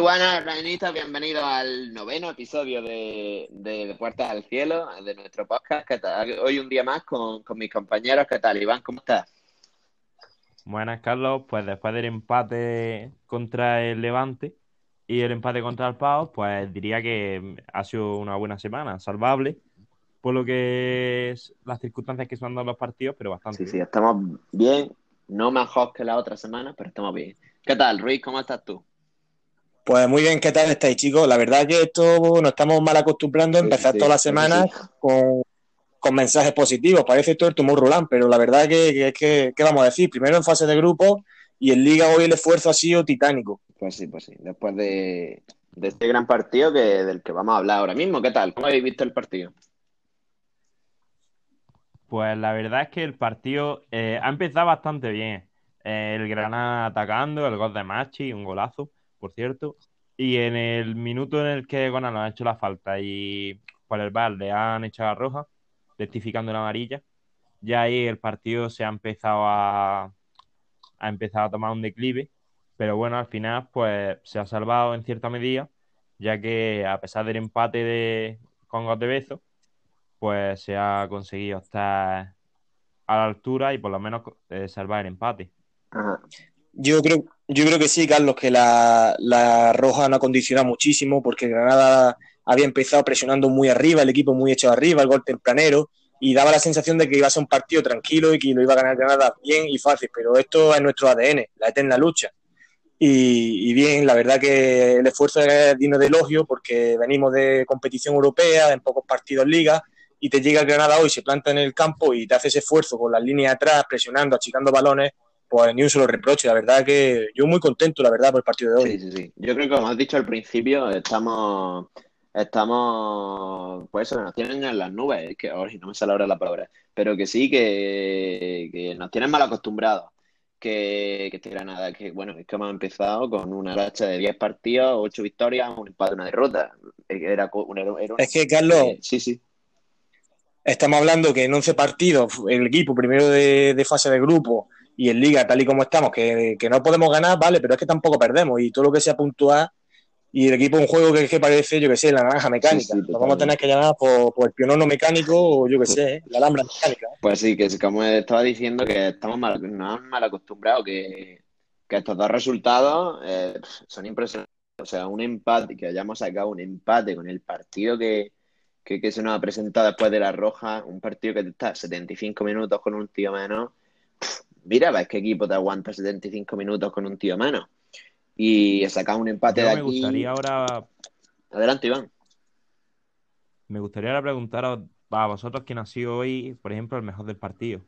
Buenas, Ranistas. Bienvenidos al noveno episodio de, de, Puertas al Cielo, de nuestro podcast. ¿Qué tal? Hoy un día más con, con mis compañeros. ¿Qué tal, Iván? ¿Cómo estás? Buenas, Carlos. Pues después del empate contra el Levante y el empate contra el Pau, pues diría que ha sido una buena semana, salvable, por lo que es las circunstancias que se han dado los partidos, pero bastante. Sí, sí, estamos bien. No mejor que la otra semana, pero estamos bien. ¿Qué tal, Ruiz? ¿Cómo estás tú? Pues muy bien, ¿qué tal estáis, chicos? La verdad que esto nos estamos mal acostumbrando a empezar todas las semanas con, mensajes positivos. Parece todo el tumor Roland, pero la verdad que, es que, ¿qué vamos a decir? Primero en fase de grupo y en Liga hoy el esfuerzo ha sido titánico. Pues sí, pues sí. Después de, este gran partido que, del que vamos a hablar ahora mismo, ¿qué tal? ¿Cómo habéis visto el partido? Pues la verdad es que el partido eh, ha empezado bastante bien. Eh, el Granada atacando, el gol de Machi, un golazo por cierto. Y en el minuto en el que Gonalo ha hecho la falta y por el bar le han echado la roja, rectificando la amarilla, ya ahí el partido se ha empezado a, ha empezado a tomar un declive. Pero bueno, al final, pues se ha salvado en cierta medida, ya que a pesar del empate de con de Bezo, pues se ha conseguido estar a la altura y por lo menos eh, salvar el empate. Yo creo, yo creo que sí, Carlos, que la, la roja no ha condicionado muchísimo porque Granada había empezado presionando muy arriba, el equipo muy hecho arriba, el gol tempranero, y daba la sensación de que iba a ser un partido tranquilo y que lo iba a ganar Granada bien y fácil, pero esto es nuestro ADN, la eterna lucha. Y, bien, la verdad que el esfuerzo es digno de elogio porque venimos de competición europea, en pocos partidos liga, y te llega Granada hoy, se planta en el campo y te hace ese esfuerzo con las líneas atrás, presionando, achicando balones, pues ni un solo reproche. La verdad que yo muy contento, la verdad, por el partido de hoy. Sí, sí, sí. Yo creo que, como has dicho al principio, estamos, estamos, pues eso, nos tienen en las nubes, que ahora no me sale ahora la palabra, pero que sí, que, nos tienen mal acostumbrados. Que, que este nada, que bueno, es que hemos empezado con una racha de 10 partidos, 8 victorias, un empate, una derrota. Era, es que, Carlos, sí, sí. Estamos hablando que en 11 partidos, el equipo primero de, de fase de grupo, y en liga, tal y como estamos, que, no podemos ganar, vale, pero es que tampoco perdemos y todo lo que sea puntual y el equipo un juego que, que parece, yo que sé, la naranja mecánica. Vamos a tener que llamar por, el pionono mecánico o yo que sé, ¿eh? la alhambra mecánica. Pues sí, que como estaba diciendo, que estamos mal, nos mal acostumbrados, que, estos dos resultados eh, son impresionantes. O sea, un empate, que hayamos sacado un empate con el partido que, que, se nos ha presentado después de la roja, un partido que está 75 minutos con un tío menos mira, ves qué equipo te aguanta 75 minutos con un tío menos. Y sacar un empate de aquí. Me gustaría ahora. Adelante, Iván. Me gustaría ahora preguntar a, vosotros quién ha sido hoy, por ejemplo, el mejor del partido.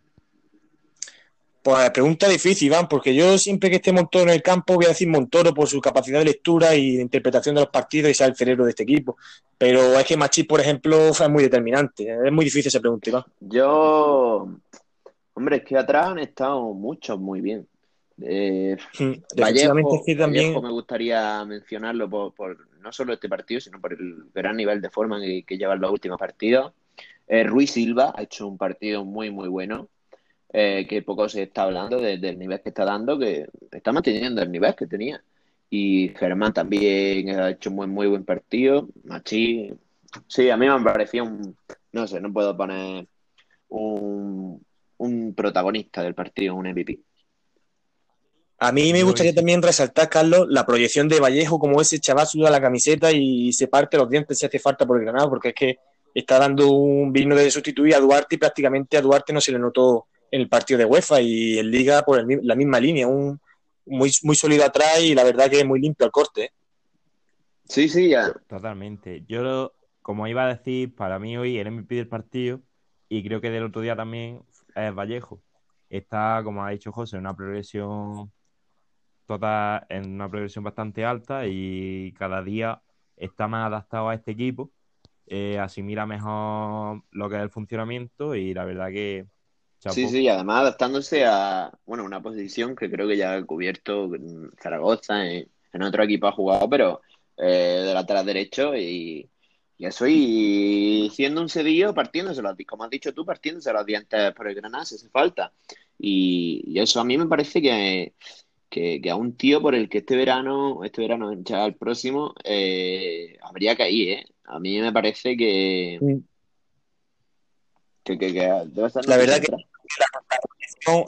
Pues pregunta difícil, Iván, porque yo siempre que esté Montoro en el campo voy a decir Montoro por su capacidad de lectura y de interpretación de los partidos y ser el cerebro de este equipo. Pero es que Machi, por ejemplo, fue muy determinante. Es muy difícil esa pregunta, Iván. Yo Hombre, es que atrás han estado muchos muy bien. Eh, Vallejo, me gustaría mencionarlo por, no solo este partido, sino por el gran nivel de forma que, que llevan los últimos partidos. Eh, Ruiz Silva ha hecho un partido muy, muy bueno, eh, que poco se está hablando del nivel que está dando, que está manteniendo el nivel que tenía. Y Germán también ha hecho un muy, muy buen partido. Machi, sí, a mí me pareció un, no sé, no puedo poner un, un protagonista del partido, un MVP. A mí me gustaría también resaltar, Carlos, la proyección de Vallejo, como ese chaval suda la camiseta y se parte los dientes si hace falta por el Granado, porque es que está dando un vino de sustituir a Duarte y prácticamente a Duarte no se le notó en el partido de UEFA y en Liga por la misma línea, un muy, muy sólido atrás y la verdad que es muy limpio el corte. ¿eh? Sí, sí, ya. Totalmente. Yo, como iba a decir, para mí hoy el MVP del partido y creo que del otro día también es Vallejo. Está, como ha dicho José, en una progresión total, en una progresión bastante alta y cada día está más adaptado a este equipo, eh, asimila mejor lo que es el funcionamiento y la verdad que... Sí, sí, además adaptándose a, bueno, una posición que creo que ya ha cubierto en Zaragoza, en, otro equipo ha jugado, pero eh, de lateral derecho y y eso y siendo un cedillo, partiéndose los, como has dicho tú, partiéndose los dientes por el Granada si hace falta. Y, eso a mí me parece que, que, a un tío por el que este verano, este verano ya el próximo, eh, habría que ir, ¿eh? A mí me parece que... que, debe estar la verdad que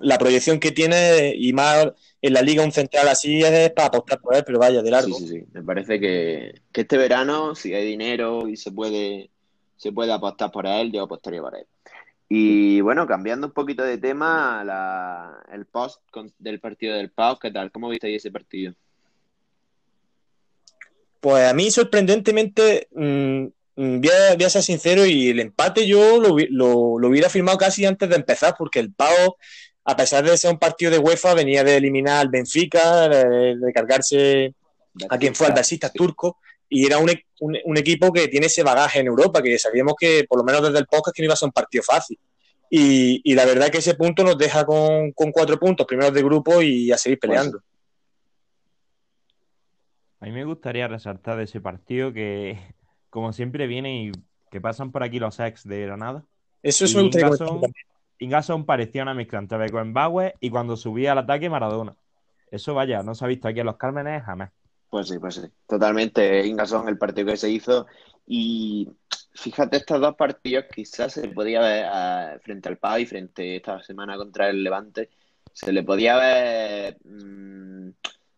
la, proyección, que tiene y más en la liga un central así es para apostar por él, pero vaya, de largo. Sí, sí, sí. Me parece que, que este verano, si hay dinero y se puede, se puede apostar por él, yo apostaría por él. Y bueno, cambiando un poquito de tema, el post del partido del Pau, ¿qué tal? ¿Cómo viste ahí ese partido? Pues a mí sorprendentemente, mm, mm, voy, a, ser sincero, y el empate yo lo, lo, hubiera firmado casi antes de empezar, porque el Pau, a pesar de ser un partido de UEFA, venía de eliminar al Benfica, de, cargarse a quien fue al Basista turco, y era un, un, equipo que tiene ese bagaje en Europa, que sabíamos que, por lo menos desde el podcast, que no iba a ser un partido fácil. Y, y la verdad que ese punto nos deja con, con cuatro puntos, primeros de grupo y a seguir pues peleando. A mí me gustaría resaltar de ese partido que, como siempre, viene y que pasan por aquí los ex de Granada. Eso es un Ingason parecía una mezcla entre Beckenbauer y cuando subía al ataque Maradona. Eso, vaya, no se ha visto aquí en los Cármenes jamás. Pues sí, pues sí. Totalmente. Ingason, el partido que se hizo. Y fíjate, estos dos partidos quizás se podía ver frente al Pau y frente esta semana contra el Levante. Se le podía ver mm,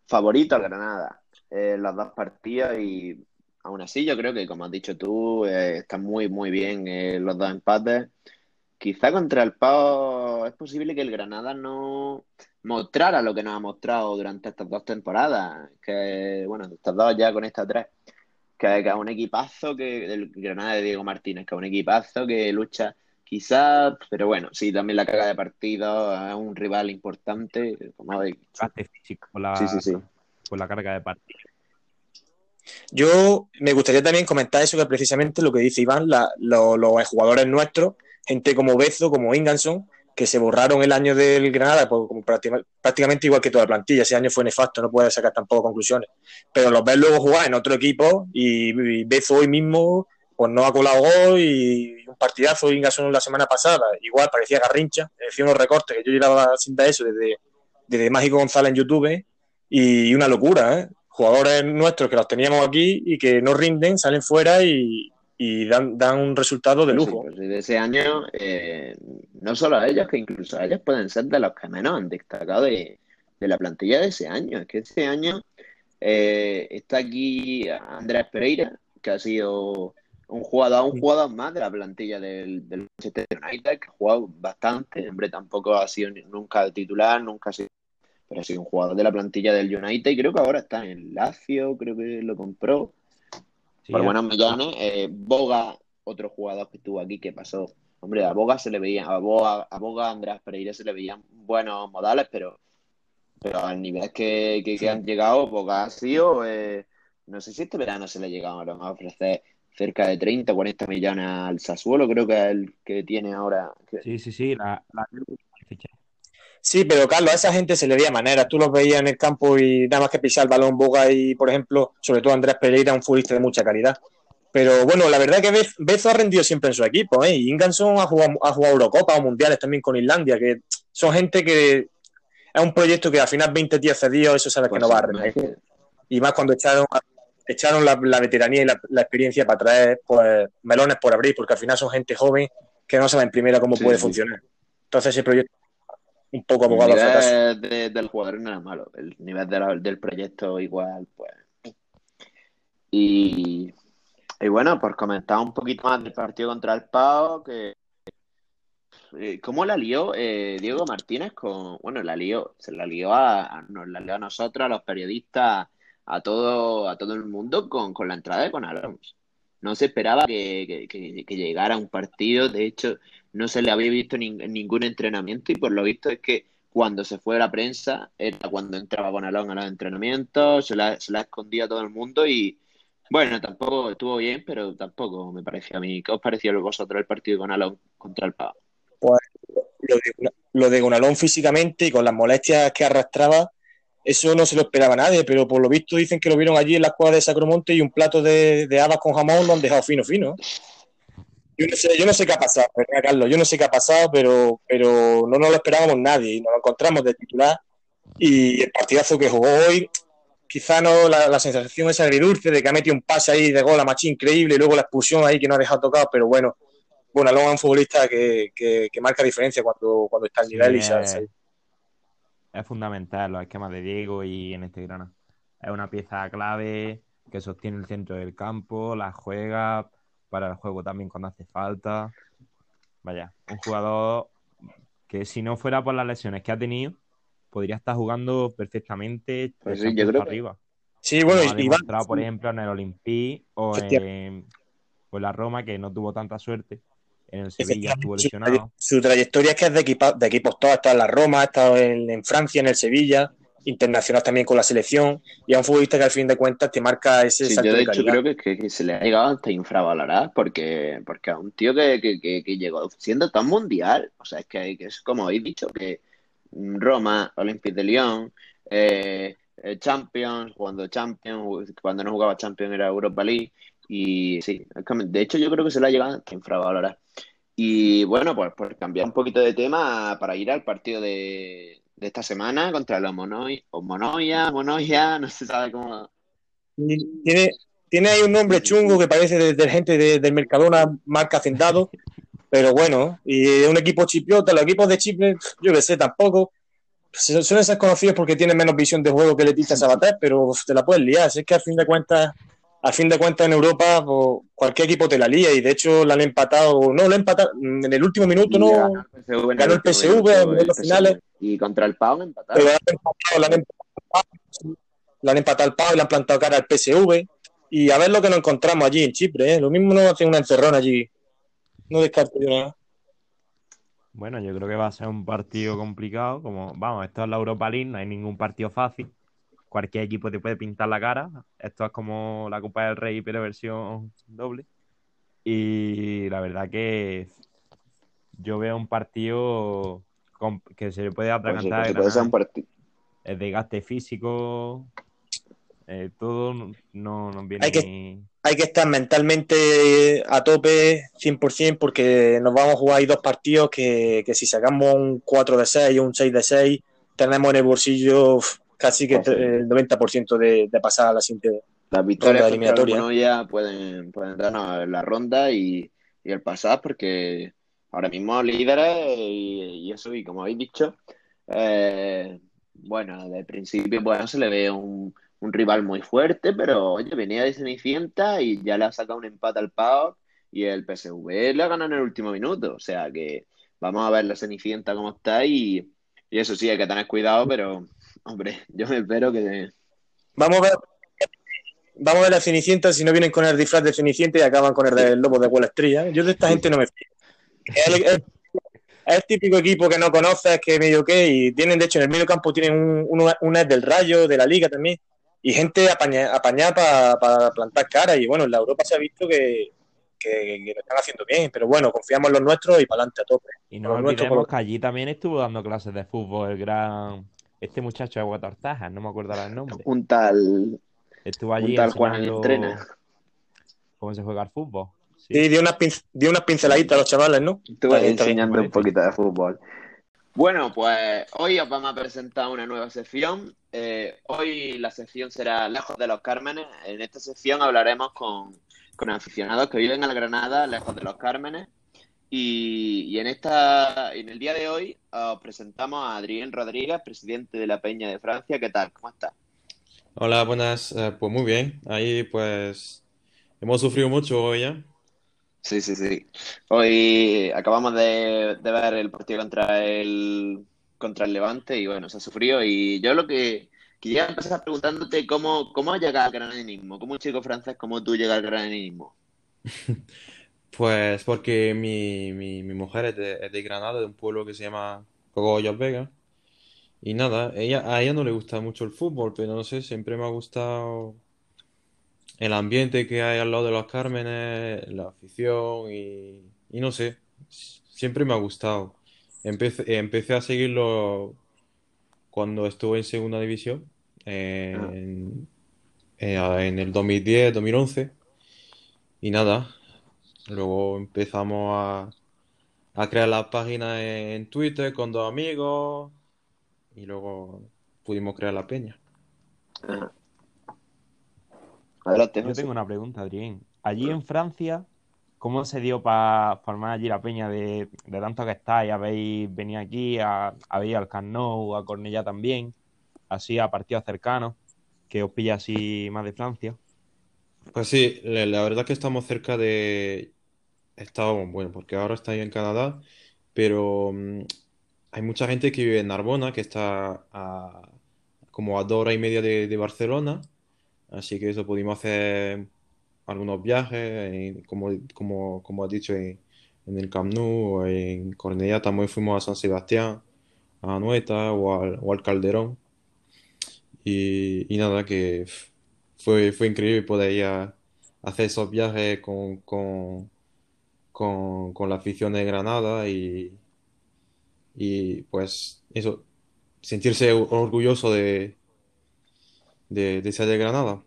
favorito al Granada en los dos partidos y aún así yo creo que, como has dicho tú, eh, están muy, muy bien eh, los dos empates. Quizá contra el Pau es posible que el Granada no mostrara lo que nos ha mostrado durante estas dos temporadas, que bueno, estas dos ya con estas tres, que, es un equipazo que el Granada de Diego Martínez, que es un equipazo que lucha quizás, pero bueno, sí, también la carga de partido es un rival importante, como físico la, sí, sí, sí. Por la carga de partido. Yo me gustaría también comentar eso que precisamente lo que dice Iván, los jugadores nuestros, gente como Bezo, como Inganson, que se borraron el año del Granada pues, como prácticamente igual que toda la plantilla. Ese año fue nefasto, no puede sacar tampoco conclusiones. Pero los ves luego jugar en otro equipo y, y hoy mismo pues no ha colado gol y un partidazo Ingason la semana pasada. Igual parecía garrincha, decía unos recortes que yo llevaba sin ver eso desde, desde Mágico González en YouTube y una locura, ¿eh? Jugadores nuestros que los teníamos aquí y que no rinden, salen fuera y, y dan, dan un resultado de lujo. Pues de ese año, eh, no solo a ellos, que incluso a ellos pueden ser de los que menos han destacado de, la plantilla de ese año. Es que ese año eh, está aquí Andrés Pereira, que ha sido un jugador, un jugador más de la plantilla del, del Manchester United, que ha jugado bastante. Hombre, tampoco ha sido nunca titular, nunca ha sido. Pero ha sido un jugador de la plantilla del United y creo que ahora está en el Lazio, creo que lo compró por buenos millones. Eh, Boga, otro jugador que estuvo aquí que pasó. Hombre, a Boga se le veía, a Boga, a Boga Andrés Pereira se le veían buenos modales, pero, pero al nivel que, que, han llegado, Boga ha sido. Eh, no sé si este verano se le llegaron a ofrecer cerca de 30 o 40 millones al Sassuolo, creo que es el que tiene ahora. Sí, sí, sí, la, la... Sí, pero Carlos, a esa gente se le veía manera. Tú los veías en el campo y nada más que pisar el balón Boga y, por ejemplo, sobre todo Andrés Pereira, un futbolista de mucha calidad. Pero bueno, la verdad que Bezo ha rendido siempre en su equipo, ¿eh? Y Inganson ha jugado, ha jugado Eurocopa o Mundiales también con Islandia, que son gente que es un proyecto que al final 20 días cedidos, eso sabes que no va a pues rendir. Y más cuando echaron, echaron la, veteranía y la, experiencia para traer pues, melones por abrir, porque al final son gente joven que no saben primero cómo puede funcionar. Entonces ese proyecto un poco abogado El nivel del jugador no era malo, el nivel del proyecto igual, pues. Y, y bueno, por comentar un poquito más del partido contra el Pau, que eh, ¿Cómo la lió eh, Diego Martínez con, bueno, la lió, se la lió a, nos la lió a nosotros, a los periodistas, a todo, a todo el mundo con, con la entrada de Con Alonso. No se esperaba que, que, que, llegara un partido, de hecho, no se le había visto ningún entrenamiento y por lo visto es que cuando se fue a la prensa era cuando entraba con Alon a los entrenamientos, se la, se la escondía a todo el mundo y bueno, tampoco estuvo bien, pero tampoco me pareció a mí. ¿Qué os pareció vosotros el partido con Alon contra el Pau? Pues lo de, lo de Gonalón físicamente y con las molestias que arrastraba, eso no se lo esperaba nadie, pero por lo visto dicen que lo vieron allí en la cuadra de Sacromonte y un plato de, de habas con jamón lo han dejado fino, fino. Yo no sé, yo no sé qué ha pasado, Carlos, yo no sé qué ha pasado, pero, pero no nos lo esperábamos nadie y nos lo encontramos de titular Y el partidazo que jugó hoy, quizá no la, sensación es agridulce de que ha metido un pase ahí de gol a Machi increíble y luego la expulsión ahí que no ha dejado tocado, pero bueno, bueno, Alonso es un futbolista que, marca diferencia cuando, cuando está al nivel y se, Es fundamental los esquemas de Diego y en este grano. Es una pieza clave que sostiene el centro del campo, la juega para el juego también cuando hace falta. Vaya, un jugador que si no fuera por las lesiones que ha tenido, podría estar jugando perfectamente pues sí, yo creo arriba. Sí, bueno, y va... por ejemplo, en el Olympique o en, la Roma, que no tuvo tanta suerte. En el Sevilla estuvo lesionado. Su, trayectoria es que es de, de equipos todos. Ha estado en la Roma, ha estado en, Francia, en el Sevilla, internacional también con la selección. Y es un futbolista que al fin de cuentas te marca ese sí, Yo de, hecho creo que, se le ha llegado hasta infravalorar porque, porque a un tío que, que, llegó siendo tan mundial, o sea, es que, es como habéis dicho, que Roma, Olympique de Lyon, eh, eh, Champions, cuando Champions, cuando no jugaba Champions era Europa League. Y sí, de hecho yo creo que se lo ha llegado a infravalorar. Y bueno, pues por cambiar un poquito de tema para ir al partido de, esta semana contra los Monoy, o Monoya, Monoya, no se sabe cómo. Tiene, tiene ahí un nombre chungo que parece de, gente del Mercadona, marca Hacendado, pero bueno, y un equipo chipriota, los equipos de Chipre, yo que sé, tampoco. Suelen ser conocidos porque tienen menos visión de juego que Leticia Sabater, pero te la puedes liar. Es que al fin de cuentas, al fin de cuentas en Europa, pues, cualquier equipo te la lía y de hecho la han empatado, no, la han empatado en el último minuto, no ganó el PSV, en los finales. Y contra el Pau empataron. Pero la han empatado, al Pau y le han plantado cara al PSV. Y a ver lo que nos encontramos allí en Chipre, ¿eh? lo mismo no hacen una encerrona allí no descarto yo nada. Bueno, yo creo que va a ser un partido complicado. Como, vamos, esto es la Europa League, no hay ningún partido fácil. Cualquier equipo te puede pintar la cara. Esto es como la Copa del Rey, pero versión doble. Y la verdad que yo veo un partido que se le puede pues atragantar. El desgaste físico, eh, todo no nos viene. Hay que, hay que estar mentalmente a tope 100% porque nos vamos a jugar ahí dos partidos que, si sacamos un 4 de 6 o un 6 de 6, tenemos en el bolsillo casi que el 90% de, de, pasar a la siguiente Las victorias eliminatoria. ya pueden, pueden darnos la ronda y, el pasar porque ahora mismo líderes y, eso, y como habéis dicho, eh, bueno, de principio bueno, se le ve un un rival muy fuerte, pero oye, venía de Cenicienta y ya le ha sacado un empate al PAOK y el PSV le ha ganado en el último minuto. O sea que vamos a ver la Cenicienta cómo está y, eso sí, hay que tener cuidado, pero hombre, yo me espero que... Vamos a ver. Vamos a ver la Cenicienta si no vienen con el disfraz de Cenicienta y acaban con el del lobo de Wall Street. ¿eh? Yo de esta gente no me fío. Es, el típico equipo que no conoces, que medio que, y tienen, de hecho, en el medio campo tienen un, un, un del Rayo, de la Liga también y gente apañada para plantar cara. Y bueno, en la Europa se ha visto que, lo están haciendo bien, pero bueno, confiamos en los nuestros y para adelante a tope. Y no olvidemos que allí también estuvo dando clases de fútbol el gran. Este muchacho de Guatortajas, no me acuerdo el nombre. Un tal. Estuvo allí. Un tal Juan Entrena. ¿Cómo se juega el fútbol? Sí, dio, unas dio unas pinceladitas a los chavales, ¿no? Estuve enseñando un poquito de fútbol. Bueno, pues hoy os vamos a presentar una nueva sección. Eh, hoy la sección será Lejos de los Cármenes. En esta sección hablaremos con, aficionados que viven en la Granada, lejos de los Cármenes. Y, en esta, en el día de hoy os presentamos a Adrián Rodríguez, presidente de la Peña de Francia. ¿Qué tal? ¿Cómo está? Hola, buenas. Eh, pues muy bien. Ahí pues hemos sufrido mucho hoy ya. Sí, sí, sí. Hoy acabamos de, ver el partido contra el contra el Levante y bueno, se ha sufrido. Y yo lo que quería empezar preguntándote cómo, cómo has llegado al granadenismo, cómo un chico francés como tú llega al granadenismo. Pues porque mi, mi, mi mujer es de, es de Granada, de un pueblo que se llama Cogollos Vega. Y nada, ella, a ella no le gusta mucho el fútbol, pero no sé, siempre me ha gustado el ambiente que hay al lado de los Cármenes, la afición y, no sé, siempre me ha gustado. Empecé, empecé a seguirlo cuando estuve en segunda división, en, eh, en el 2010, 2011, y nada, luego empezamos a, a crear la página en Twitter con dos amigos, y luego pudimos crear la peña. Yo tengo una pregunta, Adrián. Allí en Francia, ¿cómo se dio para formar allí la peña de, tanto que estáis? ¿Habéis venido aquí, a, habéis al Camp a Cornellá también, así a partidos cercanos, que os pilla así más de Francia? Pues sí, la, verdad que estamos cerca de... Estábamos, bueno, porque ahora estáis en Canadá, pero mm, hay mucha gente que vive en Narbona, que está a, como a dos horas y media de, Barcelona, así que eso pudimos hacer algunos viajes, como, como, como has dicho, en, el Camp Nou, en Cornellá también fuimos a San Sebastián, a Nueta o al, Calderón. Y, nada, que fue, fue increíble poder hacer esos viajes con, con, con, la afición de Granada y, y pues eso, sentirse orgulloso de, de, de Granada.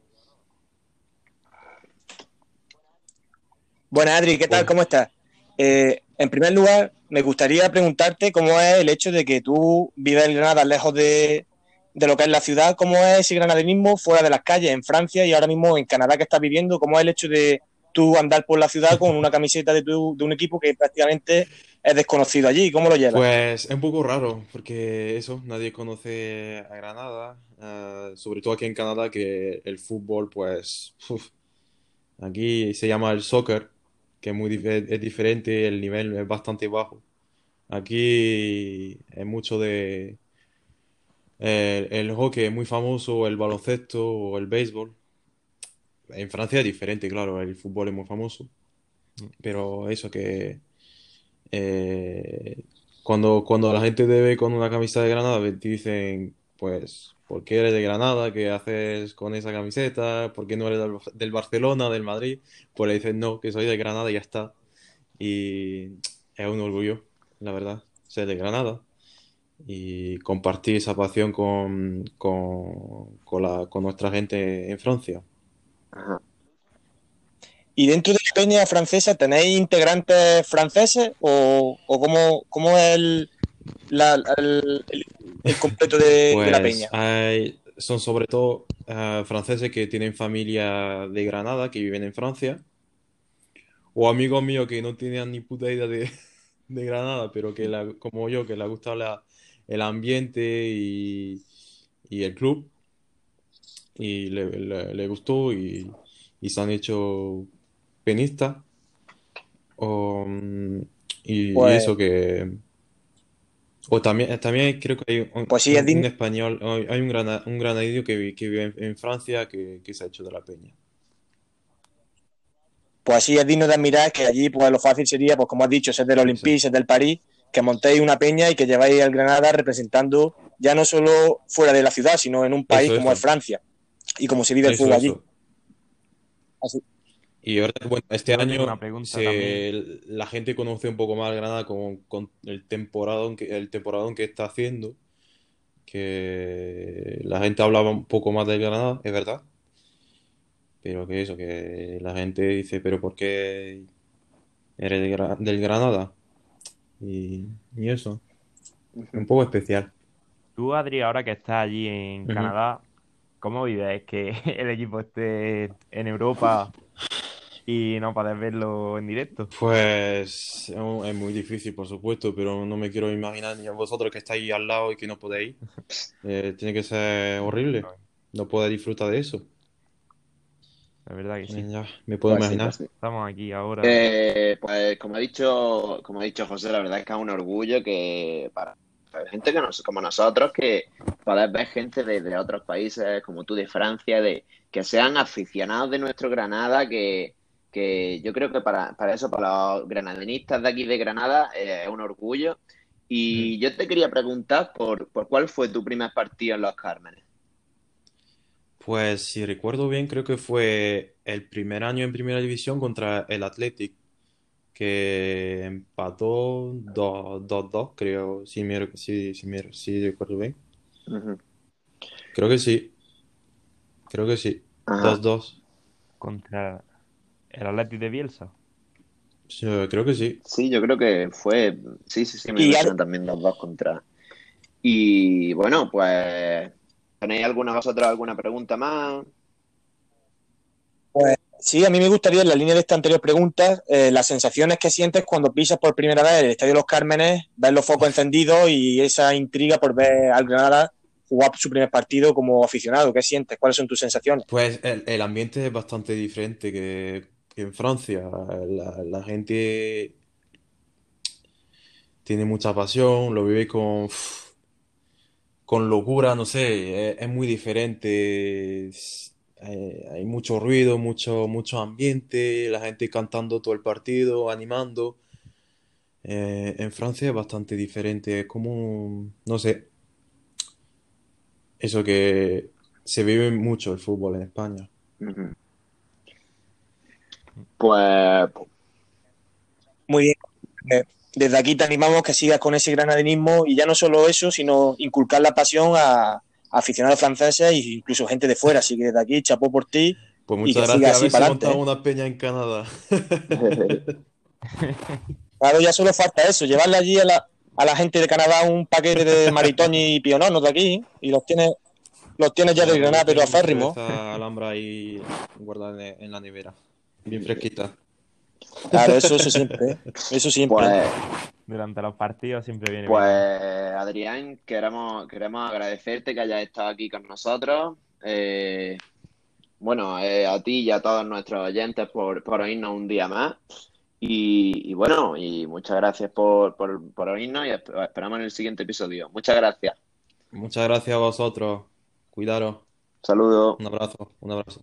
Bueno, Adri, ¿qué tal? ¿Cómo estás? Eh, en primer lugar, me gustaría preguntarte cómo es el hecho de que tú vives en Granada lejos de, de lo que es la ciudad, cómo es ese granaderismo fuera de las calles, en Francia y ahora mismo en Canadá que estás viviendo, cómo es el hecho de tú andar por la ciudad con una camiseta de, tu, de un equipo que prácticamente es desconocido allí. ¿Cómo lo llevas? Pues es un poco raro, porque eso, nadie conoce a Granada, eh, sobre todo aquí en Canadá, que el fútbol, pues, aquí se llama el soccer, que es muy diferente, el nivel es bastante bajo. Aquí es mucho de... El, el hockey es muy famoso, el baloncesto o el béisbol. En Francia es diferente, claro, el fútbol es muy famoso. Pero eso que eh, cuando, cuando la gente te ve con una camisa de Granada, te dicen, pues, ¿por qué eres de Granada? ¿Qué haces con esa camiseta? ¿Por qué no eres del, Barcelona, del Madrid? Pues le dicen, no, que soy de Granada y ya está. Y es un orgullo, la verdad, ser de Granada y compartir esa pasión con, con, con, la, con nuestra gente en Francia. Ajá. ¿Y dentro de la peña francesa tenéis integrantes franceses o, cómo, es el, completo de, la pues peña? son sobre todo eh, franceses que tienen familia de Granada, que viven en Francia, o amigos míos que no tienen ni puta idea de, Granada, pero que como yo, que les gusta el ambiente y, el club, y le, gustó y, y se han hecho pianista. Mm, y, pues eso que. O también, también creo que hay un, pues español, hay un, gran, un granadino que, que vive en, Francia que, se ha hecho de la peña. Pues sí, es digno de admirar que allí pues lo fácil sería, pues como has dicho, ser del Olympique, ser del París, que montéis una peña y que lleváis al Granada representando ya no solo fuera de la ciudad, sino en un país como es Francia y como se vive el fútbol allí. Así, y ahora, bueno, este año la gente conoce un poco más Granada con, el temporada que, el temporadón que está haciendo, que la gente hablaba un poco más del Granada, es verdad, pero que eso, que la gente dice, pero ¿por qué eres del Granada? Y, eso, un poco especial. Tú, Adri, ahora que estás allí en Canadá, ¿cómo vives que el equipo esté en Europa y no poder verlo en directo? Pues es muy difícil, por supuesto, pero no me quiero imaginar ni a vosotros que estáis al lado y que no podéis. Eh, tiene que ser horrible. No poder disfrutar de eso. La verdad que sí. me puedo pues imaginar. Pues Estamos aquí ahora. Eh, pues como ha dicho, como ha dicho José, la verdad es que es un orgullo que para, gente que como nosotros, que poder ver gente de, otros países, como tú de Francia, de que sean aficionados de nuestro Granada, que, que yo creo que para, para eso, para los granadinistas de aquí de Granada, eh, es un orgullo. Y yo te quería preguntar por, por cuál fue tu primer partido en Los Cármenes. Pues si recuerdo bien, creo que fue el primer año en primera división contra el Athletic, que empató 2-2, creo, si, me, si, si, recuerdo bien. Creo que sí. Creo que sí. 2-2. Contra ¿El Athletic de Bielsa? creo que sí. Sí, yo creo que fue. Sí, sí, sí, me también los dos contra. Y bueno, pues ¿Tenéis alguna vosotros alguna pregunta más? Pues sí, a mí me gustaría, en la línea de esta anterior pregunta, eh, las sensaciones que sientes cuando pisas por primera vez el Estadio de los Cármenes, ver los focos encendidos y esa intriga por ver al Granada jugar su primer partido como aficionado. ¿Qué sientes? ¿Cuáles son tus sensaciones? Pues el, ambiente es bastante diferente que, en Francia. La, gente tiene mucha pasión, lo vive con, con locura, no sé, es, muy diferente. Eh, hay mucho ruido, mucho, mucho ambiente, la gente cantando todo el partido, animando. Eh, en Francia es bastante diferente, es como, no sé, eso que se vive mucho el fútbol en España. Pues muy bien. Eh, desde aquí te animamos que sigas con ese granadinismo y ya no solo eso, sino inculcar la pasión a, aficionados franceses e incluso gente de fuera. Así que desde aquí, chapó por ti. Pues muchas gracias. Así a ver si una peña en Canadá. claro, ya solo falta eso, llevarle allí a la, a la gente de Canadá un paquete de maritoni y piononos de aquí y los tiene los tiene ya de Granada, pero a férrimo. alhambra ahí guardada en la nevera, bien fresquita. Claro, eso, eso siempre. Eso siempre. Pues, Durante los partidos siempre viene. Pues, Adrián, queremos, queremos agradecerte que hayas estado aquí con nosotros. Eh, bueno, eh, a ti y a todos nuestros oyentes por, por oírnos un día más. Y, bueno, y muchas gracias por, por, por oírnos y esperamos en el siguiente episodio. Muchas gracias. Muchas gracias a vosotros. Cuidaros. Saludos. Un abrazo. Un abrazo.